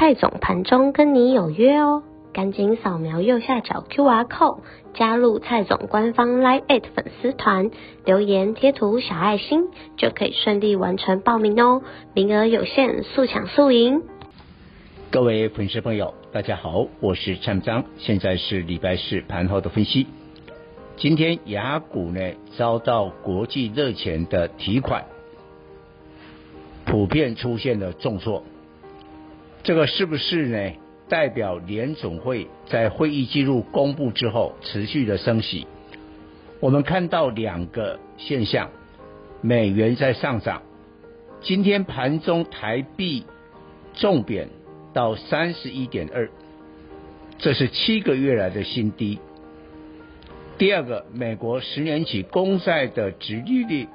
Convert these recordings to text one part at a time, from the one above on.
蔡总盘中跟你有约哦，赶紧扫描右下角 QR code 加入蔡总官方 Live 粉丝团，留言贴图小爱心就可以顺利完成报名哦，名额有限，速抢速赢。各位粉丝朋友，大家好，我是蔡明彰，现在是礼拜四盘后的分析。今天雅股呢遭到国际热钱的提款，普遍出现了重挫。这个是不是呢？代表联总会在会议记录公布之后持续的升息？我们看到两个现象：美元在上涨，今天盘中台币重贬到三十一点二，这是七个月来的新低。第二个，美国十年期公债的殖利率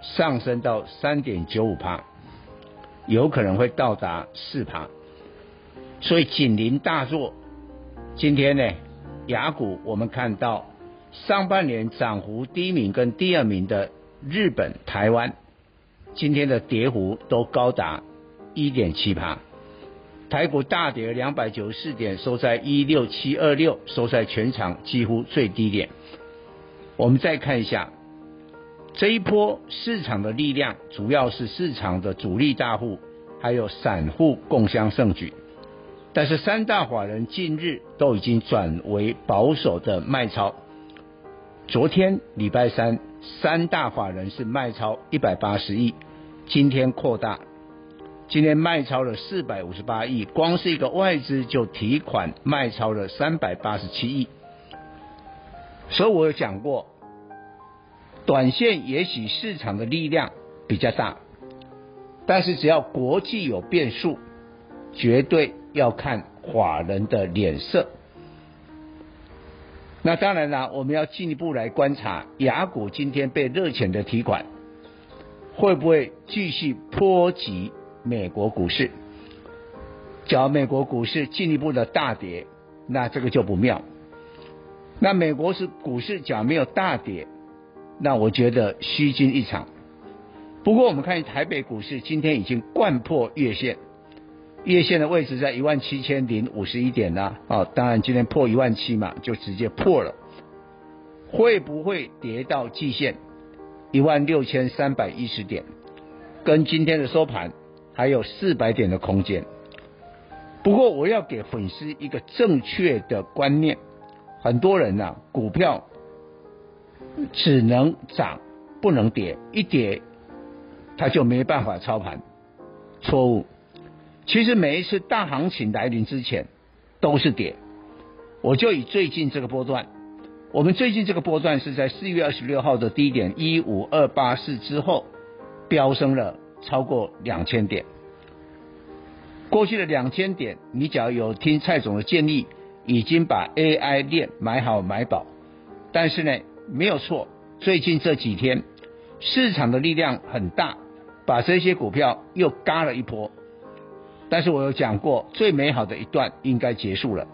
上升到三点九五趴，有可能会到达四趴。所以警铃大作，今天呢，雅股我们看到上半年涨幅第一名跟第二名的日本、台湾，今天的跌幅都高达一点七趴，台股大跌两百九十四点，收在一六七二六，收在全场几乎最低点。我们再看一下这一波市场的力量，主要是市场的主力大户还有散户共襄盛举。但是三大法人近日都已经转为保守的卖超。昨天礼拜三，三大法人是卖超一百八十亿，今天扩大，今天卖超了四百五十八亿，光是一个外资就提款卖超了三百八十七亿。所以我有讲过，短线也许市场的力量比较大，但是只要国际有变数，绝对。要看法人的脸色，那当然啦，我们要进一步来观察雅股今天被热钱的提款，会不会继续波及美国股市？只要美国股市进一步的大跌，那这个就不妙。那美国是股市只要没有大跌，那我觉得虚惊一场。不过我们看台北股市今天已经贯破月线。月线的位置在一万七千零五十一点啦，啊，当然今天破一万七嘛，就直接破了。会不会跌到季线一万六千三百一十点？跟今天的收盘还有四百点的空间。不过我要给粉丝一个正确的观念，很多人呐、啊，股票只能涨不能跌，一跌他就没办法操盘，错误。其实每一次大行情来临之前都是跌，我就以最近这个波段，我们最近这个波段是在四月二十六号的低点一五二八四之后飙升了超过两千点。过去的两千点，你只要有听蔡总的建议，已经把 AI 链买好买饱。但是呢，没有错，最近这几天市场的力量很大，把这些股票又嘎了一波。但是我有讲过，最美好的一段应该结束了，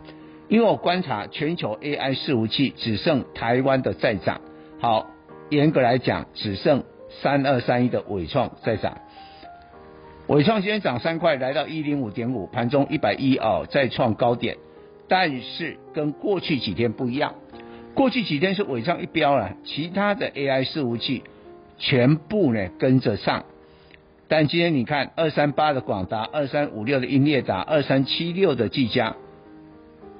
因为我观察全球 AI 伺服器只剩台湾的在涨。好，严格来讲，只剩三二三一的纬创在涨。纬创今天涨三块，来到一零五点五，盘中一百一哦，再创高点。但是跟过去几天不一样，过去几天是纬创一飙了，其他的 AI 伺服器全部呢跟着上。但今天你看，二三八的广达，二三五六的英业达，二三七六的技嘉，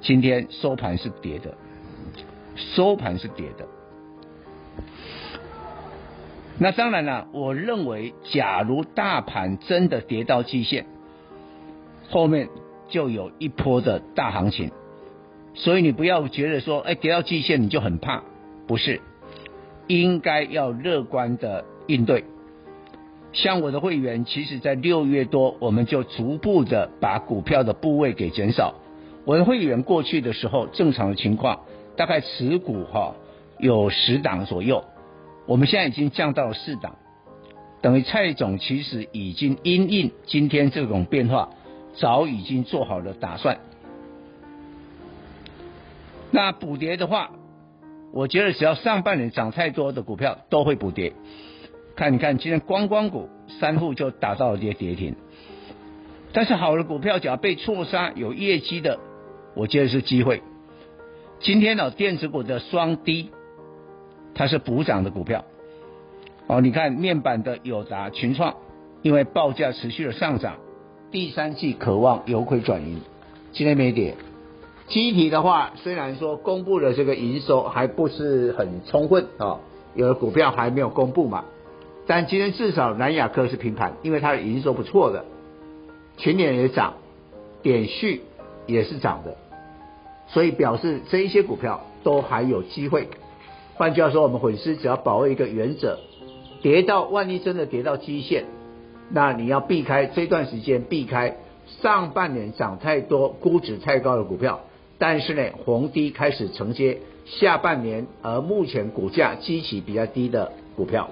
今天收盘是跌的，收盘是跌的。那当然了，我认为，假如大盘真的跌到季线，后面就有一波的大行情。所以你不要觉得说，哎，跌到季线你就很怕，不是，应该要乐观的应对。像我的会员，其实在六月多，我们就逐步的把股票的部位给减少。我的会员过去的时候，正常的情况大概持股哈有十档左右，我们现在已经降到了四档，等于蔡总其实已经因应今天这种变化，早已经做好了打算。那补跌的话，我觉得只要上半年涨太多的股票都会补跌。看，你看今天光光股三户就打到了跌跌停，但是好的股票只要被错杀，有业绩的，我觉得是机会。今天呢，电子股的双低，它是补涨的股票。哦，你看面板的友达、群创，因为报价持续的上涨，第三季渴望由亏转盈，今天没跌。机体的话，虽然说公布的这个营收还不是很充分啊，有的股票还没有公布嘛，但今天至少南亚科是平盘，因为它的营收不错的，群联也涨，点序也是涨的，所以表示这一些股票都还有机会。换句话说，我们粉丝只要把握一个原则，跌到万一真的跌到基线，那你要避开这段时间，避开上半年涨太多、估值太高的股票。但是呢，红低开始承接下半年，而目前股价基期比较低的股票。